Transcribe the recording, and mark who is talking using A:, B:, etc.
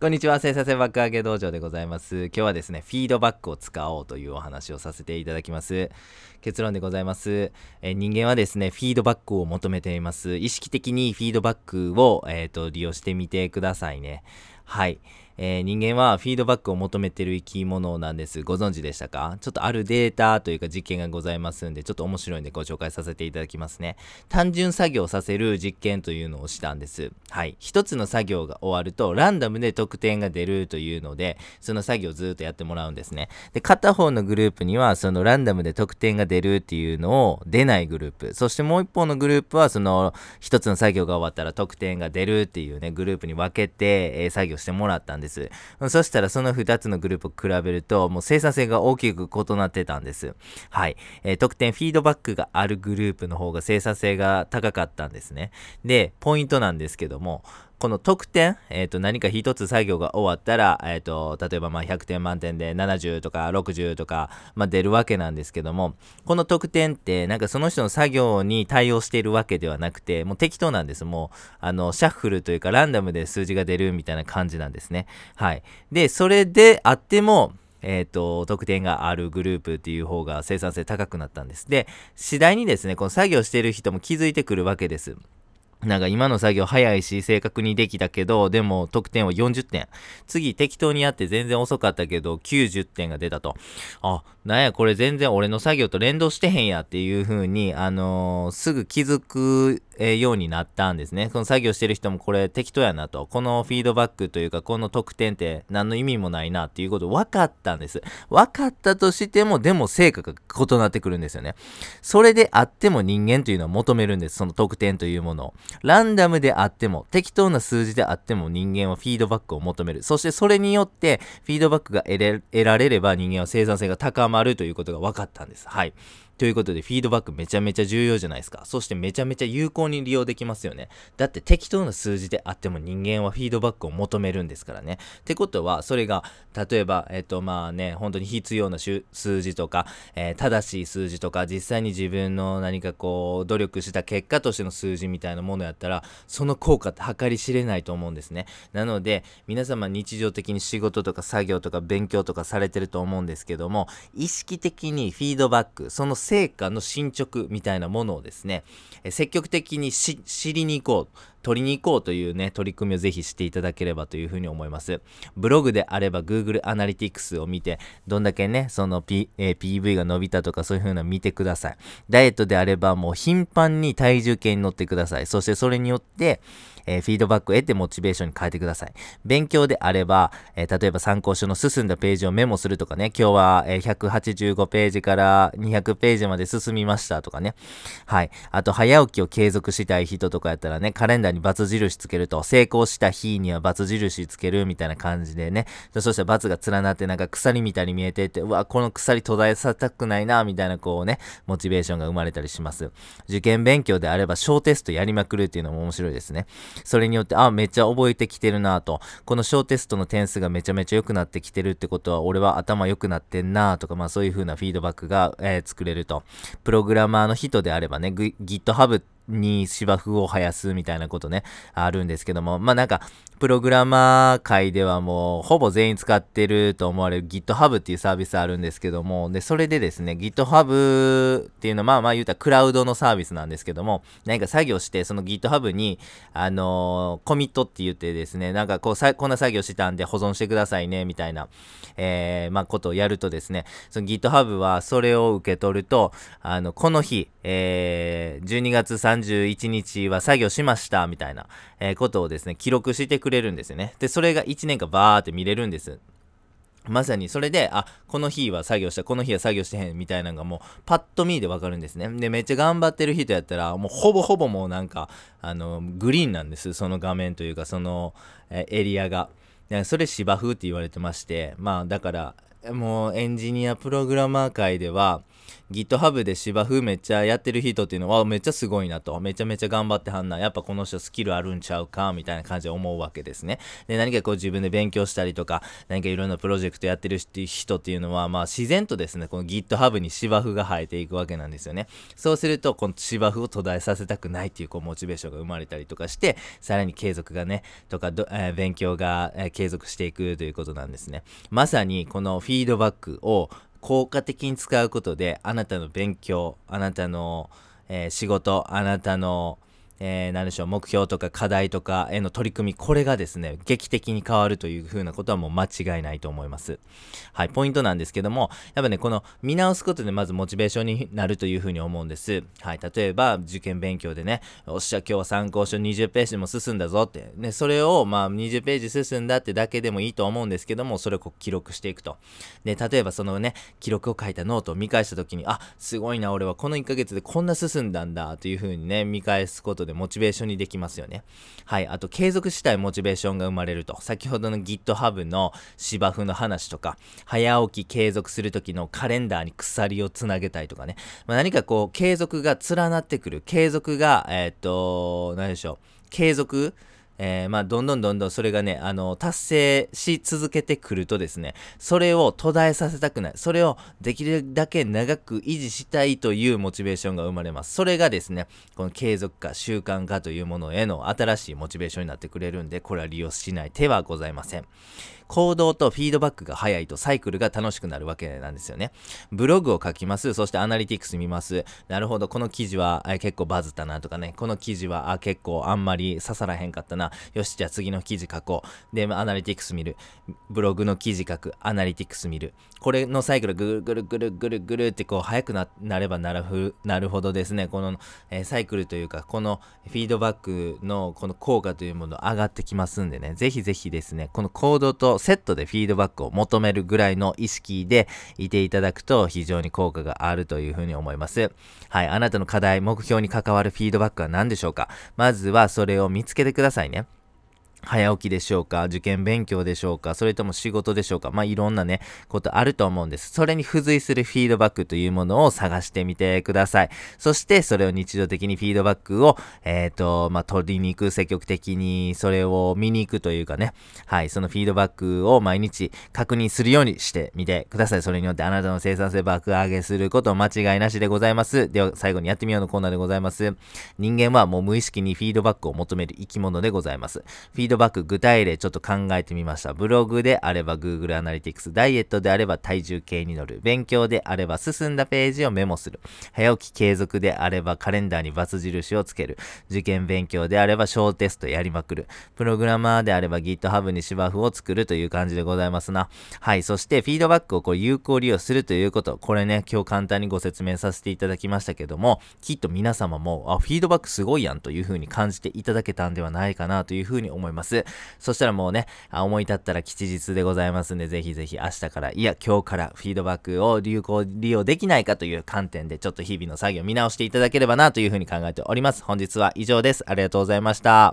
A: こんにちは、生産性爆上げ道場でございます。今日はですね、フィードバックを使おうというお話をさせていただきます。結論でございます。え人間はですね、フィードバックを求めています。意識的にフィードバックを、えーと利用してみてくださいね。はい。えー人間はフィードバックを求めてる生き物なんです。ご存知でしたか？ちょっとあるデータというか実験がございますんで、ちょっと面白いんでご紹介させていただきますね。単純作業させる実験というのをしたんです。はい。一つの作業が終わると、ランダムで得点が出るというので、その作業をずっとやってもらうんですね。で、片方のグループには、そのランダムで得点が出るっていうのを出ないグループ。そしてもう一方のグループは、その一つの作業が終わったら得点が出るっていうね、グループに分けて、えー作業してもらったんです。そしたらその2つのグループを比べると、もう生産性が大きく異なってたんです。はい。えー得点、フィードバックがあるグループの方が生産性が高かったんですね。で、ポイントなんですけども、この得点、えっ、と、何か一つ作業が終わったら、えっ、と、例えばまあ100点満点で70とか60とか、まあ出るわけなんですけども、この得点って、なんかその人の作業に対応しているわけではなくて、もう適当なんです。もう、あの、シャッフルというかランダムで数字が出るみたいな感じなんですね。はい。で、それであっても、えっ、と、得点があるグループっていう方が生産性高くなったんです。で、次第にですね、この作業している人も気づいてくるわけです。なんか今の作業早いし正確にできたけど、でも得点は40点。次適当にやって全然遅かったけど90点が出たと。あ、なんやこれ全然俺の作業と連動してへんやっていう風に、あのーすぐ気づく、えようになったんですね。この作業してる人もこれ適当やなと。このフィードバックというかこの得点って何の意味もないなっていうこと分かったんです。分かったとしても、でも成果が異なってくるんですよね。それであっても人間というのは求めるんです。その得点というものを。ランダムであっても、適当な数字であっても人間はフィードバックを求める。そしてそれによって、フィードバックが得れ得られれば人間は生産性が高まるということが分かったんです。はい。ということで、フィードバックめちゃめちゃ重要じゃないですか。そしてめちゃめちゃ有効に利用できますよね。だって適当な数字であっても人間はフィードバックを求めるんですからね。ってことは、それが、例えば、えっと、まあね、本当に必要な数字とか、えー正しい数字とか、実際に自分の何かこう、努力した結果としての数字みたいなものやったら、その効果って計り知れないと思うんですね。なので、皆様日常的に仕事とか作業とか勉強とかされてると思うんですけども、意識的にフィードバック、その成果の進捗みたいなものをですね、え積極的にし知りに行こう。取りに行こうというね、取り組みをぜひしていただければというふうに思います。ブログであれば Google Analytics を見て、どんだけね、その、P えー PV が伸びたとかそういうふうな見てください。ダイエットであればもう頻繁に体重計に乗ってください。そしてそれによって、えーフィードバックを得てモチベーションに変えてください。勉強であれば、えー例えば参考書の進んだページをメモするとかね、今日は、えー185ページから200ページまで進みましたとかね。はい。あと、早起きを継続したい人とかやったらね、カレンダーに×印つけると、成功した日には×印つけるみたいな感じでね。そしたら×が連なってなんか鎖みたいに見えてって、うわ、この鎖途絶えさせたくないな、みたいなこうね、モチベーションが生まれたりします。受験勉強であれば小テストやりまくるっていうのも面白いですね。それによって、あ、めっちゃ覚えてきてるなと。この小テストの点数がめちゃめちゃ良くなってきてるってことは、俺は頭良くなってんなとか、まあそういう風なフィードバックが、えー作れると。プログラマーの人であればね、GitHub ってに芝生を生やすみたいなことね、あるんですけども、まあなんか、プログラマー界ではもう、ほぼ全員使ってると思われる GitHub っていうサービスあるんですけども、で、それでですね、GitHub っていうのは、まあまあ言うたらクラウドのサービスなんですけども、何か作業して、その GitHub に、あのーコミットって言ってですね、なんかこうさ、こんな作業してたんで保存してくださいね、みたいな、えー、まあことをやるとですね、その GitHub はそれを受け取ると、あの、この日、えー、12月31日は作業しました、みたいな、えーことをですね、記録してくれるんですよね。で、それが1年間バーって見れるんです。まさにそれで、あ、この日は作業した、この日は作業してへんみたいなのがもうパッと見でわかるんですね。で、めっちゃ頑張ってる人やったら、もうほぼほぼもうなんか、あの、グリーンなんです。その画面というか、その、えエリアが。それ芝生って言われてまして、まあだから、もうエンジニアプログラマー界では、GitHub で芝生めっちゃやってる人っていうのはめっちゃすごいなと。めちゃめちゃ頑張ってはんな。やっぱこの人スキルあるんちゃうかみたいな感じで思うわけですね。で、何かこう自分で勉強したりとか、何かいろんなプロジェクトやってる人っていうのは、まあ自然とですね、この GitHub に芝生が生えていくわけなんですよね。そうすると、この芝生を途絶えさせたくないっていうこうモチベーションが生まれたりとかして、さらに継続がね、とか、えー、勉強が、継続していくということなんですね。まさにこのフィードバックを効果的に使うことで、あなたの勉強、あなたの、えー、仕事、あなたの、えー、何でしょう、目標とか課題とかへの取り組み、これがですね、劇的に変わるというふうなことはもう間違いないと思います。はい、ポイントなんですけども、やっぱね、この見直すことでまずモチベーションになるというふうに思うんです。はい、例えば受験勉強でね、おっしゃ、今日は参考書20ページも進んだぞって、ね、それをまあ20ページ進んだってだけでもいいと思うんですけども、それをこう記録していくと。で、例えばそのね、記録を書いたノートを見返した時に、あ、すごいな、俺はこの1ヶ月でこんな進んだんだというふうにね、見返すことでモチベーションにできますよね。はい。あと、継続したいモチベーションが生まれると。先ほどの GitHub の芝生の話とか、早起き継続する時のカレンダーに鎖をつなげたいとかね。まあ、何かこう、継続が連なってくる。継続が、えー、っと、何でしょう。継続えー、まあ、どんどんどんどんそれがね、あの、達成し続けてくるとですね、それを途絶えさせたくない。それをできるだけ長く維持したいというモチベーションが生まれます。それがですね、この継続化、習慣化というものへの新しいモチベーションになってくれるんで、これは利用しない手はございません。行動とフィードバックが早いとサイクルが楽しくなるわけなんですよね。ブログを書きます。そしてアナリティクス見ます。なるほど、この記事は結構バズったなとかね、この記事は結構あんまり刺さらへんかったな。よし、じゃあ次の記事書こう。で、アナリティクス見る。ブログの記事書く。アナリティクス見る。これのサイクルぐるぐるぐるぐるぐるってこう早くなればなるなるほどですね、この、えー、サイクルというか、このフィードバックのこの効果というもの上がってきますんでね、ぜひぜひですね、この行動とセットでフィードバックを求めるぐらいの意識でいていただくと非常に効果があるというふうに思います。はい。あなたの課題、目標に関わるフィードバックは何でしょうか？まずはそれを見つけてくださいね。早起きでしょうか受験勉強でしょうかそれとも仕事でしょうかまあ、いろんなね、ことあると思うんです。それに付随するフィードバックというものを探してみてください。そして、それを日常的にフィードバックを、えっ、ー、と、まあ、取りに行く、積極的にそれを見に行くというかね、はい、そのフィードバックを毎日確認するようにしてみてください。それによってあなたの生産性爆上げすること間違いなしでございます。では、最後にやってみようのコーナーでございます。人間はもう無意識にフィードバックを求める生き物でございます。フィードバック具体例ちょっと考えてみました。ブログであれば Google Analytics、ダイエットであれば体重計に乗る、勉強であれば進んだページをメモする、早起き継続であればカレンダーにバツ印をつける、受験勉強であれば小テストやりまくる、プログラマーであれば GitHub に芝生を作るという感じでございますな。はい、そしてフィードバックをこう有効利用するということ、これね、今日簡単にご説明させていただきましたけども、きっと皆様も、あ、フィードバックすごいやんという風に感じていただけたんではないかなという風に思います。そしてしたらもうね、思い立ったら吉日でございますんで、ぜひぜひ明日から、いや、今日からフィードバックを有効利用できないかという観点で、ちょっと日々の作業を見直していただければなというふうに考えております。本日は以上です。ありがとうございました。